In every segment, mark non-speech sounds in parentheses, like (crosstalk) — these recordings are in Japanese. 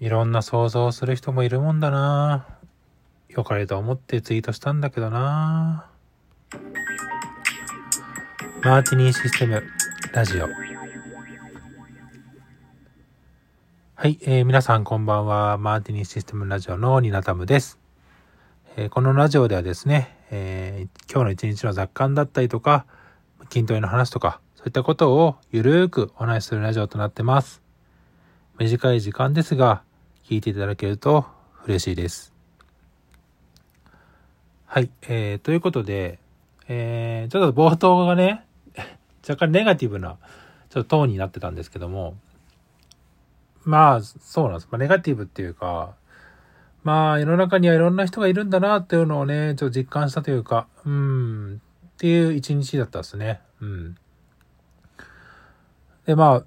いろんな想像をする人もいるもんだなよかれと思ってツイートしたんだけどなマーティニーシステムラジオはい、えー、皆さんこんばんは。マーティニーシステムラジオのニナタムです。えー、このラジオではですね、えー、今日の一日の雑感だったりとか、筋トレの話とか、そういったことをゆるーくお話しするラジオとなってます。短い時間ですが、聞いていただけると嬉しいです。はい、えー、ということで、えー、ちょっと冒頭がね、(laughs) 若干ネガティブな、ちょっとトーンになってたんですけども、まあ、そうなんです。まあ、ネガティブっていうか、まあ、世の中にはいろんな人がいるんだなっていうのをね、ちょっと実感したというか、うん、っていう一日だったですね。うん。で、まあ、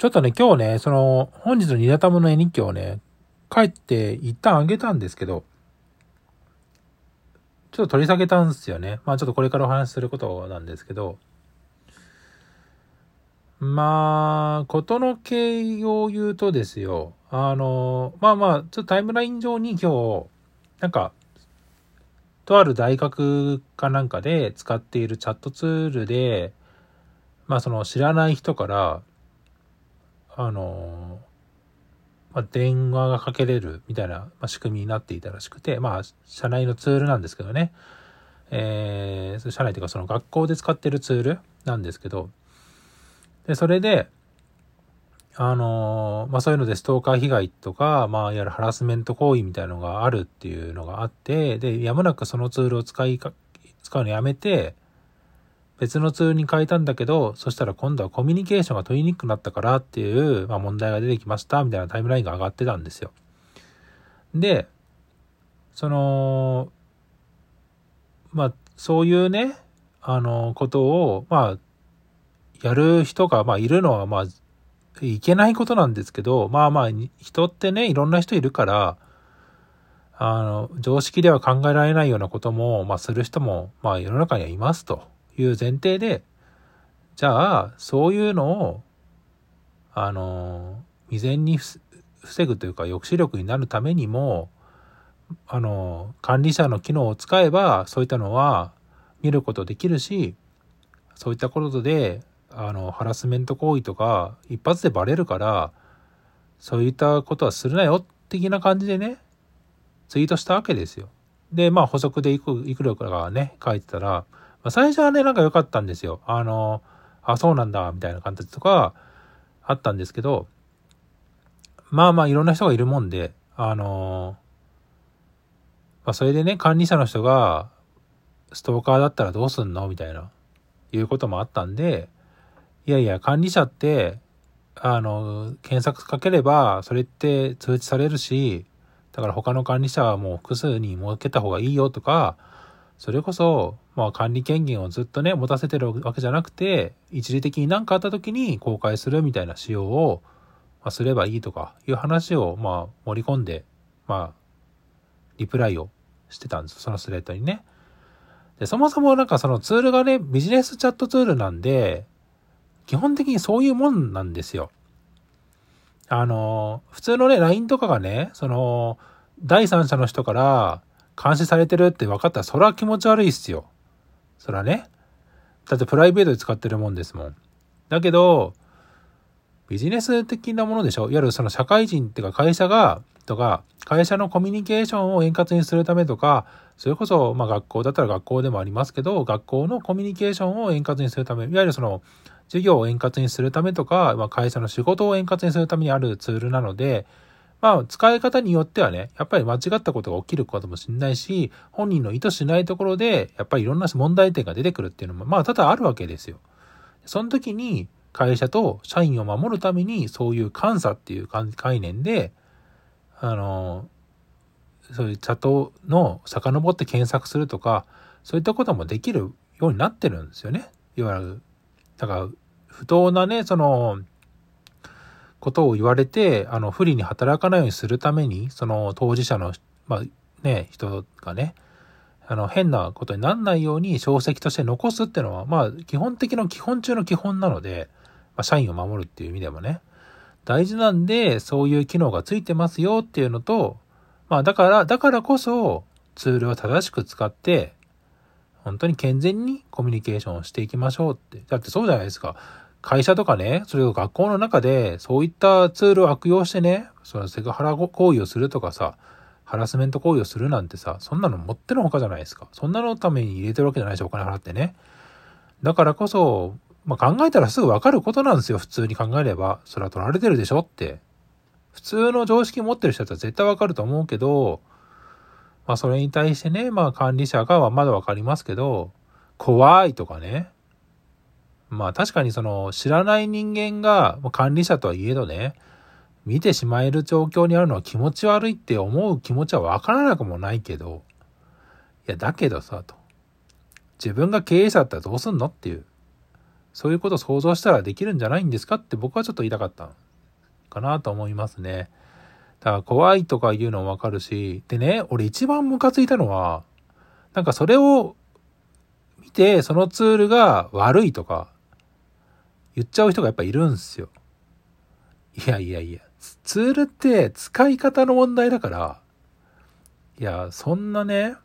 ちょっとね、今日ね、その、本日のニダタムの絵日記をね、帰って一旦あげたんですけど、ちょっと取り下げたんですよね。まあちょっとこれからお話しすることなんですけど、まあ、ことの経緯を言うとですよ、あの、まあまあ、ちょっとタイムライン上に今日、なんか、とある大学かなんかで使っているチャットツールで、まあその知らない人から、あの、まあ、電話がかけれるみたいな、まあ、仕組みになっていたらしくて、まあ、社内のツールなんですけどね。えー、社内というかその学校で使ってるツールなんですけど、で、それで、あのまあ、そういうのでストーカー被害とか、まあ、いわゆるハラスメント行為みたいなのがあるっていうのがあって、で、やむなくそのツールを使いか、使うのやめて、別のツールに変えたんだけど、そしたら今度はコミュニケーションが取りにくくなったからっていう、まあ、問題が出てきました、みたいなタイムラインが上がってたんですよ。で、その、まあ、そういうね、あの、ことを、まあ、やる人が、まあ、いるのは、まあ、いけないことなんですけど、まあまあ、人ってね、いろんな人いるから、あの、常識では考えられないようなことも、まあ、する人も、まあ、世の中にはいますと。いう前提で、じゃあ、そういうのを、あの、未然に防ぐというか抑止力になるためにも、あの、管理者の機能を使えば、そういったのは見ることできるし、そういったことで、あの、ハラスメント行為とか、一発でバレるから、そういったことはするなよ、的な感じでね、ツイートしたわけですよ。で、まあ補足でいく、いくらかね、書いてたら、まあ、最初はね、なんか良かったんですよ。あの、あ、そうなんだ、みたいな感じとか、あったんですけど、まあまあいろんな人がいるもんで、あの、まあそれでね、管理者の人が、ストーカーだったらどうすんの？みたいな、いうこともあったんで、いやいや、管理者って、あの、検索かければ、それって通知されるし、だから他の管理者はもう複数に設けた方がいいよとか、それこそ、まあ管理権限をずっとね、持たせてるわけじゃなくて、一時的に何かあった時に公開するみたいな仕様を、まあ、すればいいとかいう話を、まあ盛り込んで、まあ、リプライをしてたんです。そのスレッドにね。で、そもそもなんかそのツールがね、ビジネスチャットツールなんで、基本的にそういうもんなんですよ。あの、普通のね、LINE とかがね、その、第三者の人から、監視されてるって分かったら、それは気持ち悪いっすよ。そらね。だってプライベートで使ってるもんですもん。だけど、ビジネス的なものでしょ？いわゆるその社会人っていうか会社が、とか、会社のコミュニケーションを円滑にするためとか、それこそ、まあ学校だったら学校でもありますけど、学校のコミュニケーションを円滑にするため、いわゆるその、授業を円滑にするためとか、まあ会社の仕事を円滑にするためにあるツールなので、まあ、使い方によってはね、やっぱり間違ったことが起きることもしんないし、本人の意図しないところで、やっぱりいろんな問題点が出てくるっていうのも、まあ、多々あるわけですよ。その時に、会社と社員を守るために、そういう監査っていう概念で、あの、そういうチャットの遡って検索するとか、そういったこともできるようになってるんですよね。いわゆる、だから、不当なね、その、ことを言われて、あの、不利に働かないようにするために、その当事者の、まあ、ね、人がね、あの、変なことにならないように小石として残すっていうのは、まあ、基本的な基本中の基本なので、まあ、社員を守るっていう意味でもね。大事なんで、そういう機能がついてますよっていうのと、まあだから、だからこそツールを正しく使って、本当に健全にコミュニケーションをしていきましょうって。だってそうじゃないですか。会社とかね、それを学校の中で、そういったツールを悪用してね、そのセクハラ行為をするとかさ、ハラスメント行為をするなんてさ、そんなの持ってのほかじゃないですか。そんなのために入れてるわけじゃないし、お金払ってね。だからこそ、まあ、考えたらすぐわかることなんですよ、普通に考えれば。それは取られてるでしょって。普通の常識持ってる人だったら絶対わかると思うけど、まあそれに対してね、まあ管理者がはまだわかりますけど、怖いとかね。まあ確かにその知らない人間が管理者とはいえどね、見てしまえる状況にあるのは気持ち悪いって思う気持ちはわからなくもないけど、いやだけどさ、と。自分が経営者だったらどうすんのっていう。そういうことを想像したらできるんじゃないんですかって僕はちょっと言いたかったかなと思いますね。だから怖いとか言うのもわかるし、でね、俺一番ムカついたのは、なんかそれを見て、そのツールが悪いとか、言っちゃう人がやっぱいるんすよ。いやいやいや、ツールって使い方の問題だから、いや、そんなね、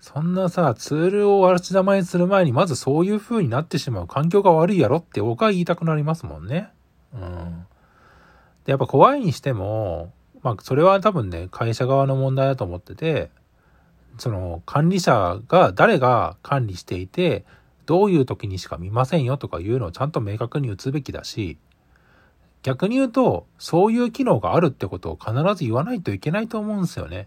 そんなさ、ツールを荒玉にする前に、まずそういう風になってしまう環境が悪いやろって僕は言いたくなりますもんね。うん。で、やっぱ怖いにしても、まあ、それは多分ね、会社側の問題だと思ってて、その管理者が誰が管理していて、どういう時にしか見ませんよとかいうのをちゃんと明確に打つべきだし、逆に言うと、そういう機能があるってことを必ず言わないといけないと思うんですよね。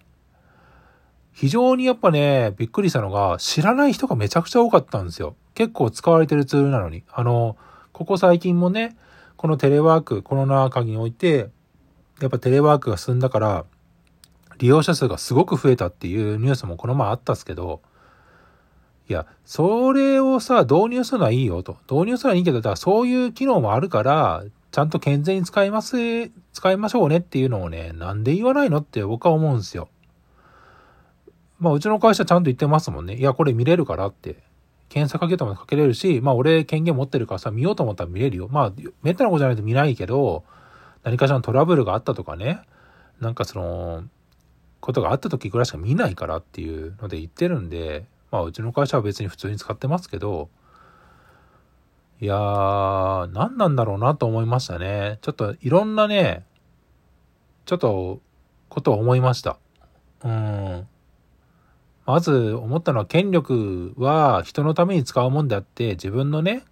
非常にやっぱね、びっくりしたのが、知らない人がめちゃくちゃ多かったんですよ。結構使われてるツールなのに。あの、ここ最近もね、このテレワーク、コロナ禍において、やっぱテレワークが進んだから、利用者数がすごく増えたっていうニュースもこの前あったっすけど、いや、それをさ、導入するのはいいよと。導入するのはいいけど、だからそういう機能もあるから、ちゃんと健全に使います、使いましょうねっていうのをね、なんで言わないのって僕は思うんですよ。まあ、うちの会社ちゃんと言ってますもんね。いや、これ見れるからって。検索かけてもかけれるし、まあ俺権限持ってるからさ、見ようと思ったら見れるよ。まあ、めったなことじゃないと見ないけど、何かしらのトラブルがあったとかね、なんかその、ことがあった時ぐらいしか見ないからっていうので言ってるんで、まあうちの会社は別に普通に使ってますけど、いやー、何なんだろうなと思いましたね。ちょっといろんなね、ちょっとことを思いました。うん。まず思ったのは権力は人のために使うもんであって自分のね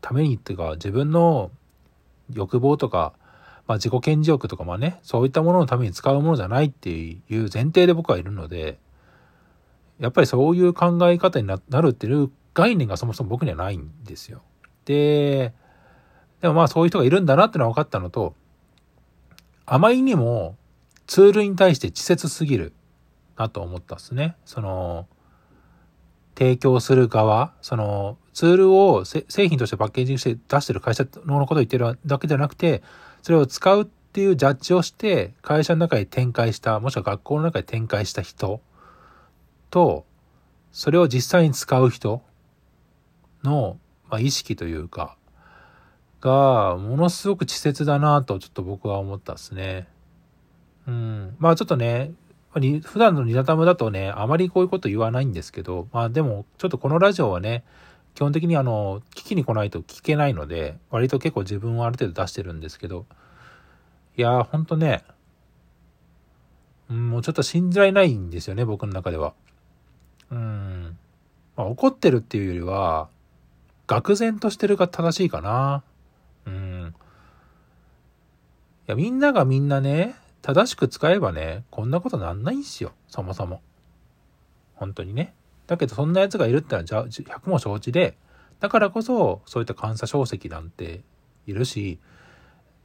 ためにっていうか自分の欲望とか、まあ、自己顕示欲とかまあねそういったもののために使うものじゃないっていう前提で僕はいるのでやっぱりそういう考え方になるっていう概念がそもそも僕にはないんですよ。ででもまあそういう人がいるんだなってのは分かったのとあまりにもツールに対して稚拙すぎるなと思ったっすね。その、提供する側、その、ツールを製品としてパッケージングして出してる会社のことを言ってるだけじゃなくて、それを使うっていうジャッジをして、会社の中に展開した、もしくは学校の中に展開した人と、それを実際に使う人の、まあ、意識というか、が、ものすごく稚拙だなと、ちょっと僕は思ったっすね。うん。まあちょっとね、普段のリザタムだとね、あまりこういうこと言わないんですけど、まあでも、ちょっとこのラジオはね、基本的にあの、聞きに来ないと聞けないので、割と結構自分をある程度出してるんですけど、いやー、ほんとね、もうちょっと信じられないんですよね、僕の中では。うん。まあ、怒ってるっていうよりは、愕然としてるが正しいかな。うん。いや、みんながみんなね、正しく使えばね、こんなことなんないんすよ。そもそも。本当にね。だけど、そんな奴がいるってのは、じゃ、100も承知で、だからこそ、そういった監査証跡なんているし、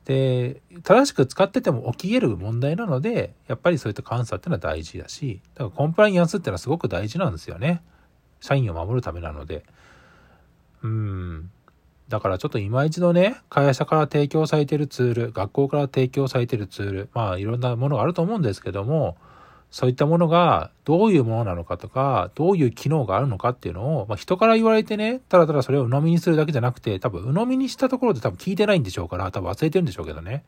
で、正しく使ってても起き得る問題なので、やっぱりそういった監査っていうのは大事だし、だからコンプライアンスっていうのはすごく大事なんですよね。社員を守るためなので。うん。だからちょっと今一度ね、会社から提供されてるツール、学校から提供されてるツール、まあいろんなものがあると思うんですけども、そういったものがどういうものなのかとか、どういう機能があるのかっていうのを、まあ、人から言われてね、ただただそれを鵜呑みにするだけじゃなくて、多分鵜呑みにしたところで多分聞いてないんでしょうから、多分忘れてるんでしょうけどね。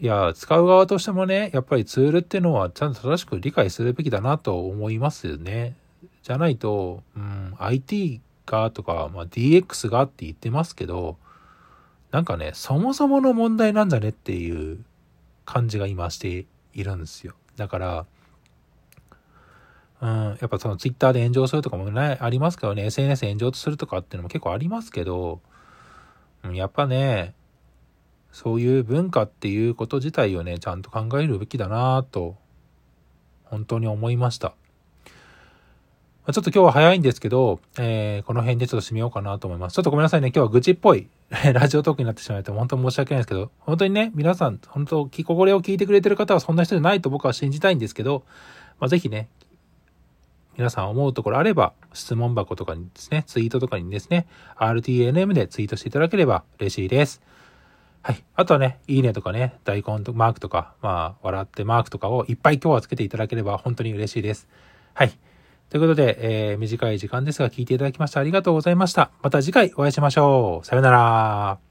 いや、使う側としてもね、やっぱりツールっていうのはちゃんと正しく理解するべきだなと思いますよね。じゃないと、うん、IT がとか、まあ、DX がって言ってますけど、なんかね、そもそもの問題なんじゃねっていう感じが今しているんですよ。だから、うん、やっぱそのツイッターで炎上するとかもね、ありますけどね、SNS 炎上するとかっていうのも結構ありますけど、うん、やっぱね、そういう文化っていうこと自体をね、ちゃんと考えるべきだなと、本当に思いました。まちょっと今日は早いんですけど、えー、この辺でちょっと締めようかなと思います。ちょっとごめんなさいね。今日は愚痴っぽい (laughs) ラジオトークになってしまって本当申し訳ないですけど、本当にね、皆さん、本当、これを聞いてくれてる方はそんな人じゃないと僕は信じたいんですけど、まあ、ぜひね、皆さん思うところあれば、質問箱とかにですね、ツイートとかにですね、RTNM でツイートしていただければ嬉しいです。はい。あとはね、いいねとかね、大根とマークとか、まあ、笑ってマークとかをいっぱい今日はつけていただければ本当に嬉しいです。はい。ということで、えー、短い時間ですが聞いていただきましてありがとうございました。また次回お会いしましょう。さよなら。